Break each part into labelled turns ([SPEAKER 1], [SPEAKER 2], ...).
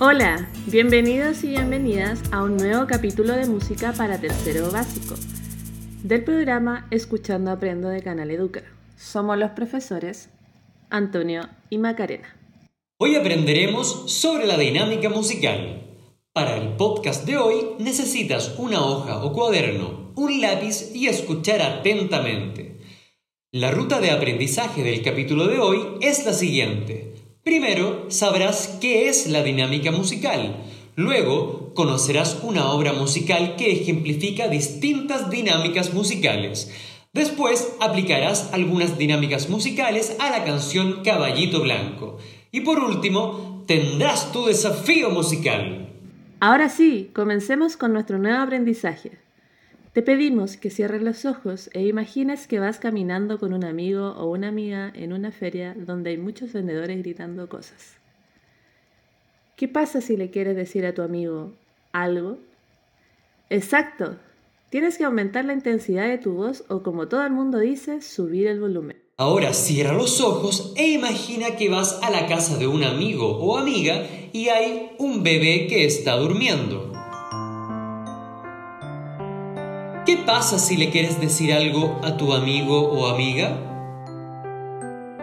[SPEAKER 1] Hola, bienvenidos y bienvenidas a un nuevo capítulo de música para tercero básico del programa Escuchando Aprendo de Canal Educa. Somos los profesores Antonio y Macarena.
[SPEAKER 2] Hoy aprenderemos sobre la dinámica musical. Para el podcast de hoy necesitas una hoja o cuaderno, un lápiz y escuchar atentamente. La ruta de aprendizaje del capítulo de hoy es la siguiente. Primero sabrás qué es la dinámica musical. Luego conocerás una obra musical que ejemplifica distintas dinámicas musicales. Después aplicarás algunas dinámicas musicales a la canción Caballito Blanco. Y por último, tendrás tu desafío musical.
[SPEAKER 1] Ahora sí, comencemos con nuestro nuevo aprendizaje. Te pedimos que cierres los ojos e imagines que vas caminando con un amigo o una amiga en una feria donde hay muchos vendedores gritando cosas. ¿Qué pasa si le quieres decir a tu amigo algo? Exacto. Tienes que aumentar la intensidad de tu voz o como todo el mundo dice, subir el volumen.
[SPEAKER 2] Ahora cierra los ojos e imagina que vas a la casa de un amigo o amiga y hay un bebé que está durmiendo. Pasa si le quieres decir algo a tu amigo o amiga?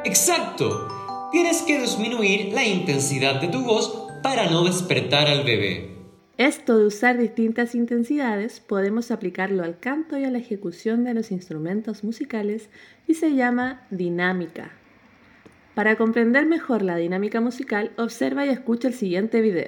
[SPEAKER 2] Exacto. Tienes que disminuir la intensidad de tu voz para no despertar al bebé.
[SPEAKER 1] Esto de usar distintas intensidades podemos aplicarlo al canto y a la ejecución de los instrumentos musicales y se llama dinámica. Para comprender mejor la dinámica musical, observa y escucha el siguiente video.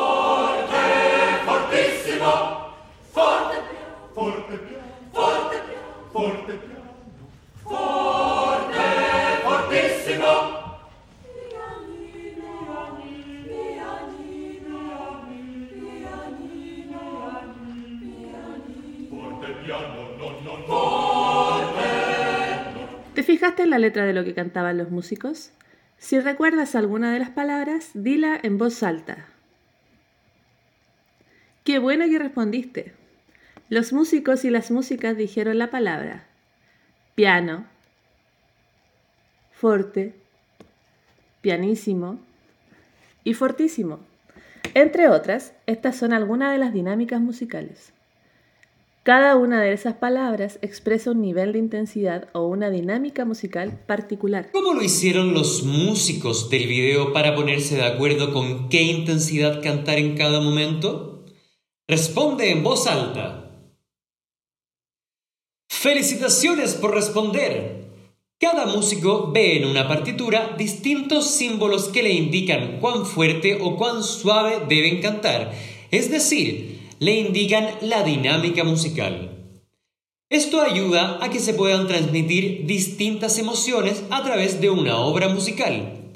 [SPEAKER 1] ¿Te fijaste en la letra de lo que cantaban los músicos? Si recuerdas alguna de las palabras, dila en voz alta. Qué bueno que respondiste. Los músicos y las músicas dijeron la palabra piano, forte, pianísimo y fortísimo. Entre otras, estas son algunas de las dinámicas musicales. Cada una de esas palabras expresa un nivel de intensidad o una dinámica musical particular.
[SPEAKER 2] ¿Cómo lo hicieron los músicos del video para ponerse de acuerdo con qué intensidad cantar en cada momento? Responde en voz alta. Felicitaciones por responder. Cada músico ve en una partitura distintos símbolos que le indican cuán fuerte o cuán suave deben cantar, es decir, le indican la dinámica musical. Esto ayuda a que se puedan transmitir distintas emociones a través de una obra musical.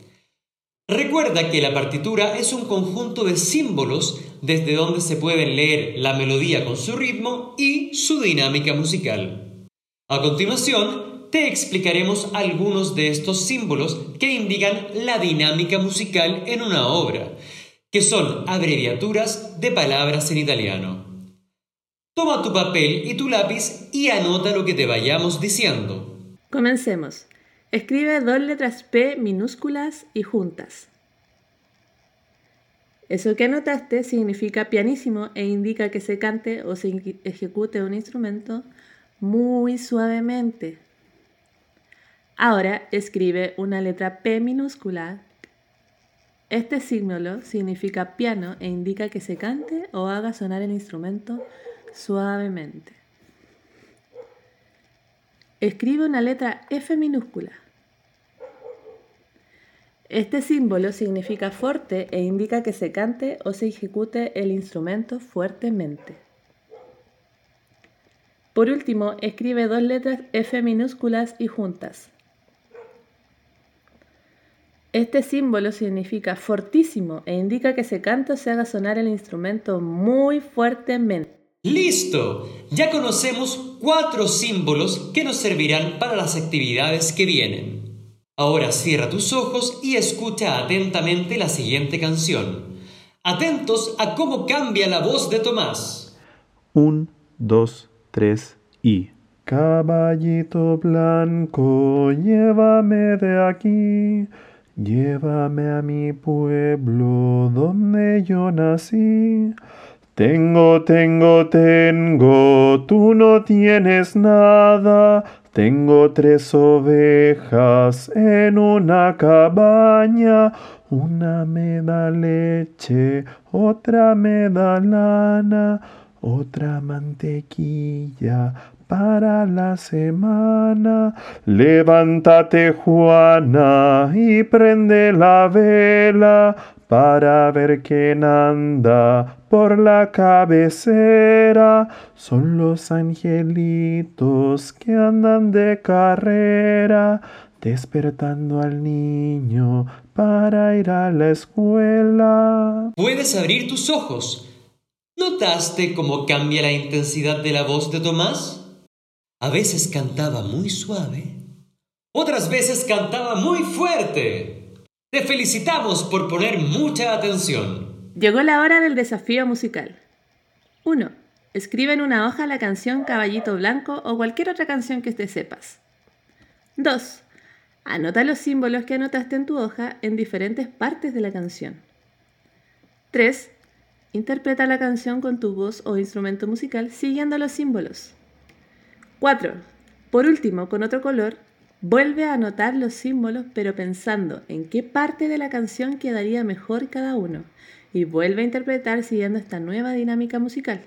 [SPEAKER 2] Recuerda que la partitura es un conjunto de símbolos desde donde se pueden leer la melodía con su ritmo y su dinámica musical. A continuación, te explicaremos algunos de estos símbolos que indican la dinámica musical en una obra que son abreviaturas de palabras en italiano. Toma tu papel y tu lápiz y anota lo que te vayamos diciendo.
[SPEAKER 1] Comencemos. Escribe dos letras P minúsculas y juntas. Eso que anotaste significa pianísimo e indica que se cante o se ejecute un instrumento muy suavemente. Ahora escribe una letra P minúscula este símbolo significa piano e indica que se cante o haga sonar el instrumento suavemente. Escribe una letra F minúscula. Este símbolo significa fuerte e indica que se cante o se ejecute el instrumento fuertemente. Por último, escribe dos letras F minúsculas y juntas. Este símbolo significa fortísimo e indica que ese canto se haga sonar el instrumento muy fuertemente.
[SPEAKER 2] ¡Listo! Ya conocemos cuatro símbolos que nos servirán para las actividades que vienen. Ahora cierra tus ojos y escucha atentamente la siguiente canción. Atentos a cómo cambia la voz de Tomás.
[SPEAKER 3] Un, dos, tres y... Caballito blanco, llévame de aquí Llévame a mi pueblo donde yo nací. Tengo, tengo, tengo, tú no tienes nada. Tengo tres ovejas en una cabaña. Una me da leche, otra me da lana, otra mantequilla para la semana. Levántate, Juana, y prende la vela para ver quién anda por la cabecera. Son los angelitos que andan de carrera, despertando al niño para ir a la escuela.
[SPEAKER 2] Puedes abrir tus ojos. ¿Notaste cómo cambia la intensidad de la voz de Tomás? A veces cantaba muy suave, otras veces cantaba muy fuerte. Te felicitamos por poner mucha atención.
[SPEAKER 1] Llegó la hora del desafío musical. 1. Escribe en una hoja la canción Caballito Blanco o cualquier otra canción que te sepas. 2. Anota los símbolos que anotaste en tu hoja en diferentes partes de la canción. 3. Interpreta la canción con tu voz o instrumento musical siguiendo los símbolos. 4. Por último, con otro color, vuelve a anotar los símbolos pero pensando en qué parte de la canción quedaría mejor cada uno y vuelve a interpretar siguiendo esta nueva dinámica musical.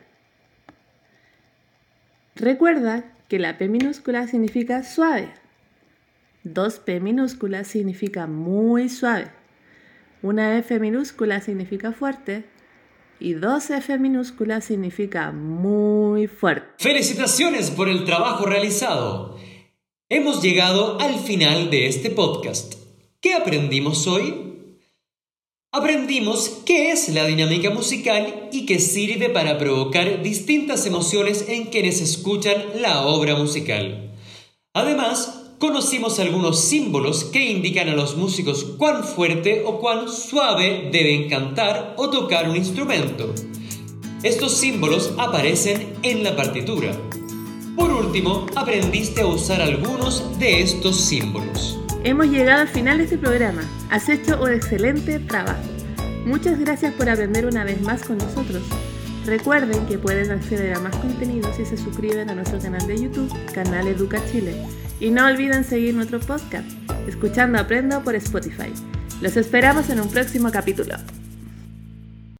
[SPEAKER 1] Recuerda que la P minúscula significa suave, 2P minúscula significa muy suave, una F minúscula significa fuerte y 2F minúscula significa muy fuerte.
[SPEAKER 2] Felicitaciones por el trabajo realizado. Hemos llegado al final de este podcast. ¿Qué aprendimos hoy? Aprendimos qué es la dinámica musical y que sirve para provocar distintas emociones en quienes escuchan la obra musical. Además, conocimos algunos símbolos que indican a los músicos cuán fuerte o cuán suave deben cantar o tocar un instrumento. Estos símbolos aparecen en la partitura. Por último, aprendiste a usar algunos de estos símbolos.
[SPEAKER 1] Hemos llegado al final de este programa. Has hecho un excelente trabajo. Muchas gracias por aprender una vez más con nosotros. Recuerden que pueden acceder a más contenido si se suscriben a nuestro canal de YouTube, Canal Educa Chile y no olviden seguir nuestro podcast, escuchando Aprendo por Spotify. Los esperamos en un próximo capítulo.